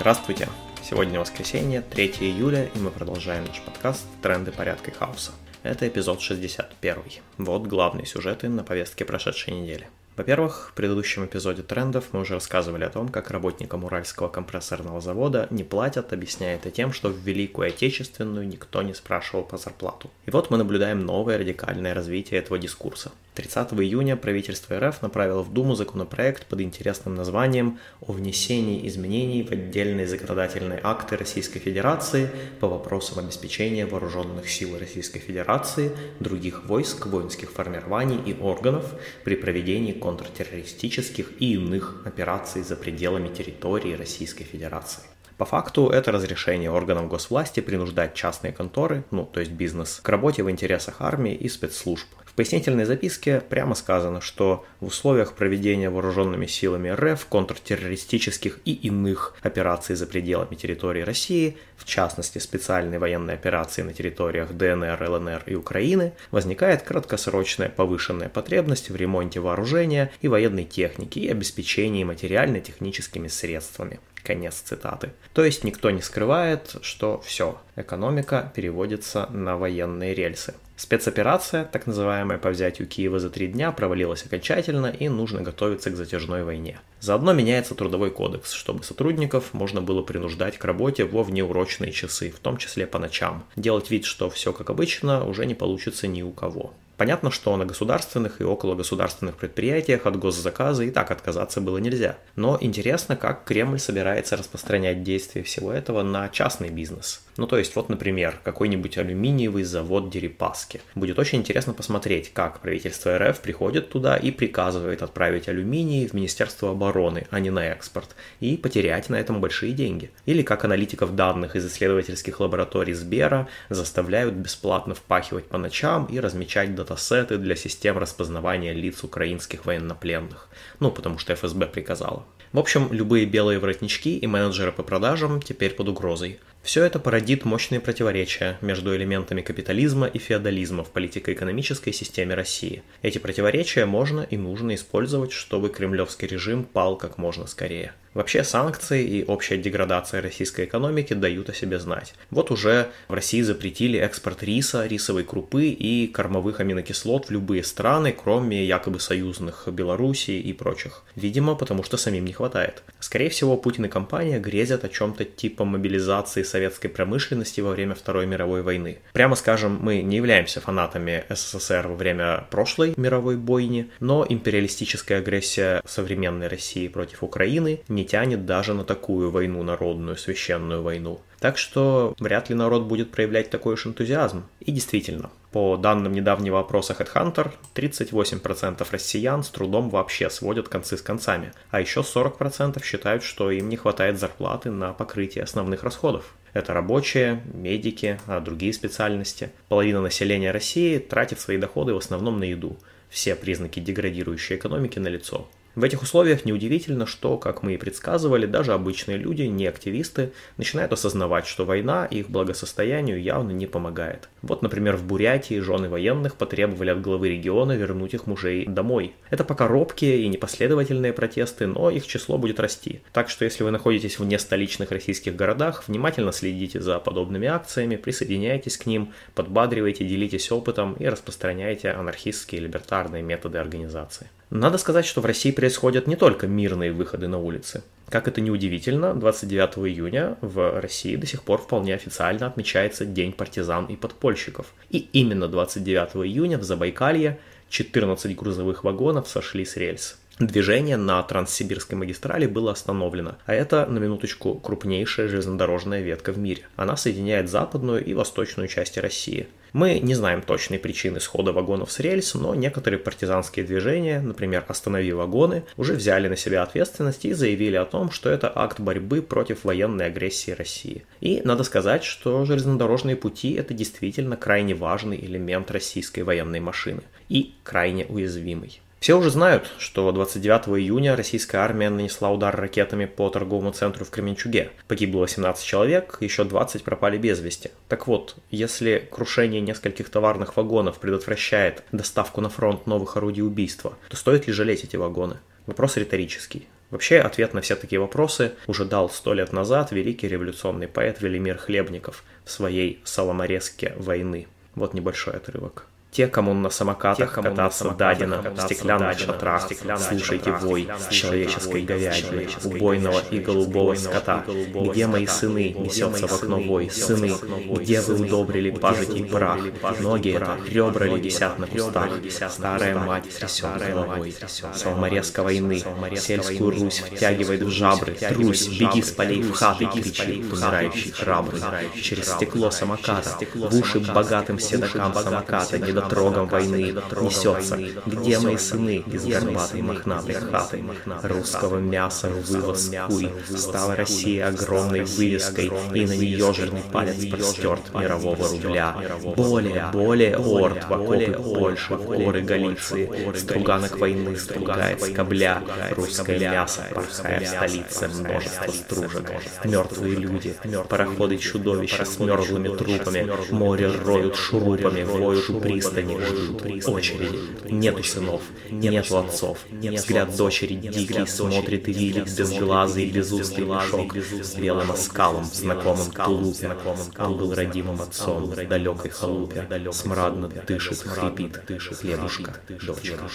Здравствуйте! Сегодня воскресенье, 3 июля, и мы продолжаем наш подкаст «Тренды порядка и хаоса». Это эпизод 61. Вот главные сюжеты на повестке прошедшей недели. Во-первых, в предыдущем эпизоде трендов мы уже рассказывали о том, как работникам Уральского компрессорного завода не платят, объясняя это тем, что в Великую Отечественную никто не спрашивал по зарплату. И вот мы наблюдаем новое радикальное развитие этого дискурса. 30 июня правительство РФ направило в Думу законопроект под интересным названием «О внесении изменений в отдельные законодательные акты Российской Федерации по вопросам обеспечения вооруженных сил Российской Федерации, других войск, воинских формирований и органов при проведении контртеррористических и иных операций за пределами территории Российской Федерации». По факту это разрешение органов госвласти принуждать частные конторы, ну то есть бизнес, к работе в интересах армии и спецслужб, пояснительной записке прямо сказано, что в условиях проведения вооруженными силами РФ контртеррористических и иных операций за пределами территории России, в частности специальной военной операции на территориях ДНР, ЛНР и Украины, возникает краткосрочная повышенная потребность в ремонте вооружения и военной техники и обеспечении материально-техническими средствами. Конец цитаты. То есть никто не скрывает, что все, экономика переводится на военные рельсы. Спецоперация, так называемая по взятию Киева за три дня, провалилась окончательно и нужно готовиться к затяжной войне. Заодно меняется трудовой кодекс, чтобы сотрудников можно было принуждать к работе во внеурочные часы, в том числе по ночам. Делать вид, что все как обычно, уже не получится ни у кого. Понятно, что на государственных и около государственных предприятиях от госзаказа и так отказаться было нельзя. Но интересно, как Кремль собирается распространять действия всего этого на частный бизнес. Ну то есть вот, например, какой-нибудь алюминиевый завод Дерипаски. Будет очень интересно посмотреть, как правительство РФ приходит туда и приказывает отправить алюминий в Министерство обороны, а не на экспорт, и потерять на этом большие деньги. Или как аналитиков данных из исследовательских лабораторий Сбера заставляют бесплатно впахивать по ночам и размечать датасеты для систем распознавания лиц украинских военнопленных. Ну, потому что ФСБ приказала. В общем, любые белые воротнички и менеджеры по продажам теперь под угрозой. Все это породит мощные противоречия между элементами капитализма и феодализма в политико-экономической системе России. Эти противоречия можно и нужно использовать, чтобы кремлевский режим пал как можно скорее. Вообще санкции и общая деградация российской экономики дают о себе знать. Вот уже в России запретили экспорт риса, рисовой крупы и кормовых аминокислот в любые страны, кроме якобы союзных Белоруссии и прочих. Видимо, потому что самим не хватает. Скорее всего, Путин и компания грезят о чем-то типа мобилизации советской промышленности во время Второй мировой войны. Прямо скажем, мы не являемся фанатами СССР во время прошлой мировой бойни, но империалистическая агрессия современной России против Украины не тянет даже на такую войну народную, священную войну. Так что вряд ли народ будет проявлять такой уж энтузиазм. И действительно, по данным недавнего опроса HeadHunter, 38% россиян с трудом вообще сводят концы с концами, а еще 40% считают, что им не хватает зарплаты на покрытие основных расходов. Это рабочие, медики, а другие специальности. Половина населения России тратит свои доходы в основном на еду. Все признаки деградирующей экономики налицо. В этих условиях неудивительно, что, как мы и предсказывали, даже обычные люди, не активисты, начинают осознавать, что война их благосостоянию явно не помогает. Вот, например, в Бурятии жены военных потребовали от главы региона вернуть их мужей домой. Это пока робкие и непоследовательные протесты, но их число будет расти. Так что если вы находитесь в нестоличных российских городах, внимательно следите за подобными акциями, присоединяйтесь к ним, подбадривайте, делитесь опытом и распространяйте анархистские либертарные методы организации. Надо сказать, что в России происходят не только мирные выходы на улицы. Как это ни удивительно, 29 июня в России до сих пор вполне официально отмечается День партизан и подпольщиков. И именно 29 июня в Забайкалье 14 грузовых вагонов сошли с рельс. Движение на Транссибирской магистрали было остановлено, а это, на минуточку, крупнейшая железнодорожная ветка в мире. Она соединяет западную и восточную части России. Мы не знаем точной причины схода вагонов с рельс, но некоторые партизанские движения, например, «Останови вагоны», уже взяли на себя ответственность и заявили о том, что это акт борьбы против военной агрессии России. И надо сказать, что железнодорожные пути – это действительно крайне важный элемент российской военной машины и крайне уязвимый. Все уже знают, что 29 июня российская армия нанесла удар ракетами по торговому центру в Кременчуге. Погибло 18 человек, еще 20 пропали без вести. Так вот, если крушение нескольких товарных вагонов предотвращает доставку на фронт новых орудий убийства, то стоит ли жалеть эти вагоны? Вопрос риторический. Вообще, ответ на все такие вопросы уже дал сто лет назад великий революционный поэт Велимир Хлебников в своей «Саломорезке войны». Вот небольшой отрывок. Те, кому на самокатах кому кататься на дадено, в стеклянных шатрах, слушайте вой человеческой говядины, убойного и голубого скота. Где мои сыны, несется в окно? вой, сыны, где вы удобрили пажитей прах? Ноги это, ребра ли висят на кустах, старая мать трясет головой. Салморезка войны, сельскую Русь втягивает в жабры, Русь, беги с полей в хаты, кричит умирающий храбрый. Через стекло самоката, в уши богатым седокам самоката, не недотрогом войны несется. Где мои сыны из горбатой мохнатой хаты? Русского мяса вывоз куй. Стала Россия огромной вывеской, и на нее жирный палец простерт мирового рубля. Более, более орд в окопы Польши, в горы Галиции. Струганок войны стругает скобля. Русское мясо, порхая в столице, множество стружек. Мертвые люди, пароходы чудовища с мерзлыми трупами. Море роют шурупами, воют у пристани ждут очереди. Нету сынов, нету отцов. Взгляд дочери дикий смотрит и видит безглазый безустый мешок с белым оскалом в знакомом тулупе. Он был родимым отцом в далекой халупе. Смрадно дышит, хрипит, хлебушка, дочка.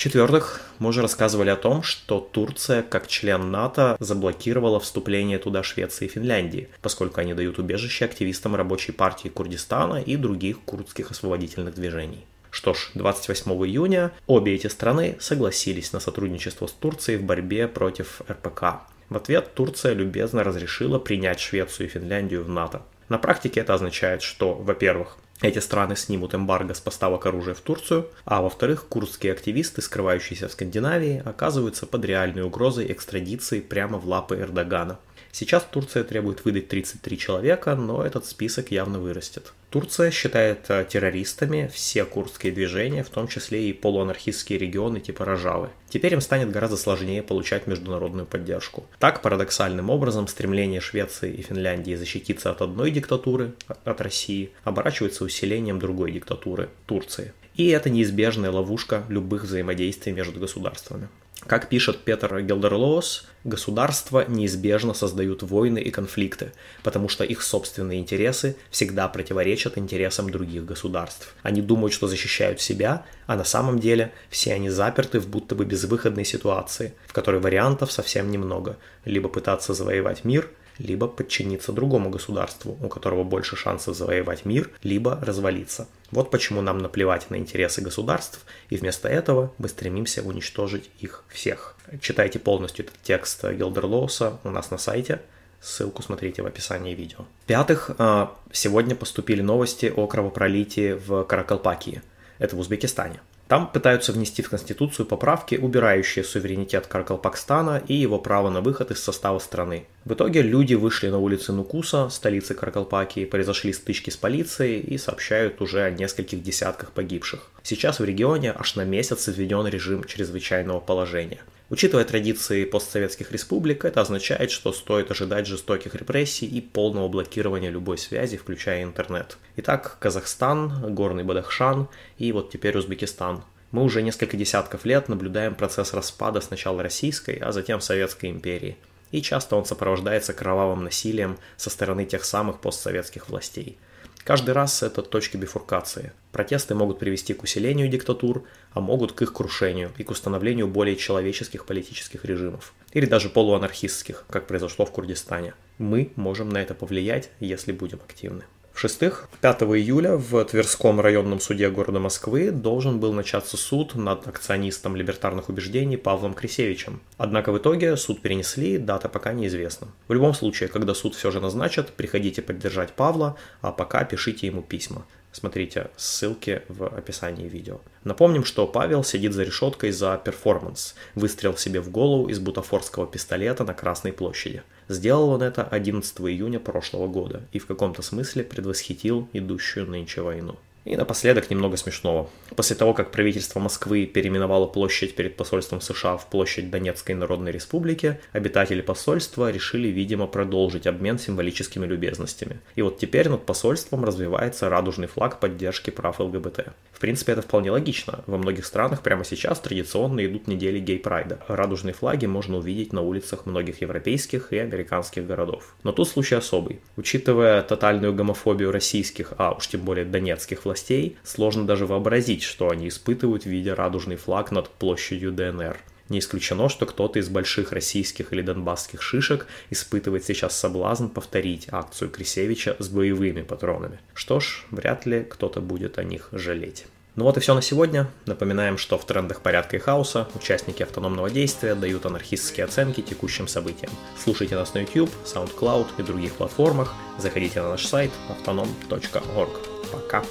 В-четвертых, мы уже рассказывали о том, что Турция, как член НАТО, заблокировала вступление туда Швеции и Финляндии, поскольку они дают убежище активистам рабочей партии Курдистана и других курдских освободительных движений. Что ж, 28 июня обе эти страны согласились на сотрудничество с Турцией в борьбе против РПК. В ответ Турция любезно разрешила принять Швецию и Финляндию в НАТО. На практике это означает, что, во-первых, эти страны снимут эмбарго с поставок оружия в Турцию, а во-вторых, курдские активисты, скрывающиеся в Скандинавии, оказываются под реальной угрозой экстрадиции прямо в лапы Эрдогана. Сейчас Турция требует выдать 33 человека, но этот список явно вырастет. Турция считает э, террористами все курдские движения, в том числе и полуанархистские регионы типа Рожавы. Теперь им станет гораздо сложнее получать международную поддержку. Так, парадоксальным образом, стремление Швеции и Финляндии защититься от одной диктатуры, от России, оборачивается усилением другой диктатуры, Турции. И это неизбежная ловушка любых взаимодействий между государствами. Как пишет Петр Гелдерлоус, государства неизбежно создают войны и конфликты, потому что их собственные интересы всегда противоречат интересам других государств. Они думают, что защищают себя, а на самом деле все они заперты в будто бы безвыходной ситуации, в которой вариантов совсем немного. Либо пытаться завоевать мир, либо подчиниться другому государству, у которого больше шансов завоевать мир, либо развалиться. Вот почему нам наплевать на интересы государств, и вместо этого мы стремимся уничтожить их всех. Читайте полностью этот текст Гилдерлоуса у нас на сайте. Ссылку смотрите в описании видео. В-пятых, а, сегодня поступили новости о кровопролитии в Каракалпакии. Это в Узбекистане. Там пытаются внести в Конституцию поправки, убирающие суверенитет Каракалпакстана и его право на выход из состава страны. В итоге люди вышли на улицы Нукуса, столицы Каракалпакии, произошли стычки с полицией и сообщают уже о нескольких десятках погибших. Сейчас в регионе аж на месяц введен режим чрезвычайного положения. Учитывая традиции постсоветских республик, это означает, что стоит ожидать жестоких репрессий и полного блокирования любой связи, включая интернет. Итак, Казахстан, Горный Бадахшан и вот теперь Узбекистан. Мы уже несколько десятков лет наблюдаем процесс распада сначала Российской, а затем Советской империи. И часто он сопровождается кровавым насилием со стороны тех самых постсоветских властей – Каждый раз это точки бифуркации. Протесты могут привести к усилению диктатур, а могут к их крушению и к установлению более человеческих политических режимов. Или даже полуанархистских, как произошло в Курдистане. Мы можем на это повлиять, если будем активны. В-шестых, 5 июля в Тверском районном суде города Москвы должен был начаться суд над акционистом либертарных убеждений Павлом Крисевичем. Однако в итоге суд перенесли, дата пока неизвестна. В любом случае, когда суд все же назначат, приходите поддержать Павла, а пока пишите ему письма. Смотрите ссылки в описании видео. Напомним, что Павел сидит за решеткой за перформанс. Выстрел себе в голову из бутафорского пистолета на Красной площади. Сделал он это 11 июня прошлого года и в каком-то смысле предвосхитил идущую нынче войну. И напоследок немного смешного. После того, как правительство Москвы переименовало площадь перед посольством США в площадь Донецкой Народной Республики, обитатели посольства решили, видимо, продолжить обмен символическими любезностями. И вот теперь над посольством развивается радужный флаг поддержки прав ЛГБТ. В принципе, это вполне логично. Во многих странах прямо сейчас традиционно идут недели гей-прайда. Радужные флаги можно увидеть на улицах многих европейских и американских городов. Но тут случай особый. Учитывая тотальную гомофобию российских, а уж тем более донецких властей, сложно даже вообразить, что они испытывают, видя радужный флаг над площадью ДНР. Не исключено, что кто-то из больших российских или донбасских шишек испытывает сейчас соблазн повторить акцию Крисевича с боевыми патронами. Что ж, вряд ли кто-то будет о них жалеть. Ну вот и все на сегодня. Напоминаем, что в трендах порядка и хаоса участники автономного действия дают анархистские оценки текущим событиям. Слушайте нас на YouTube, SoundCloud и других платформах. Заходите на наш сайт autonom.org. Пока.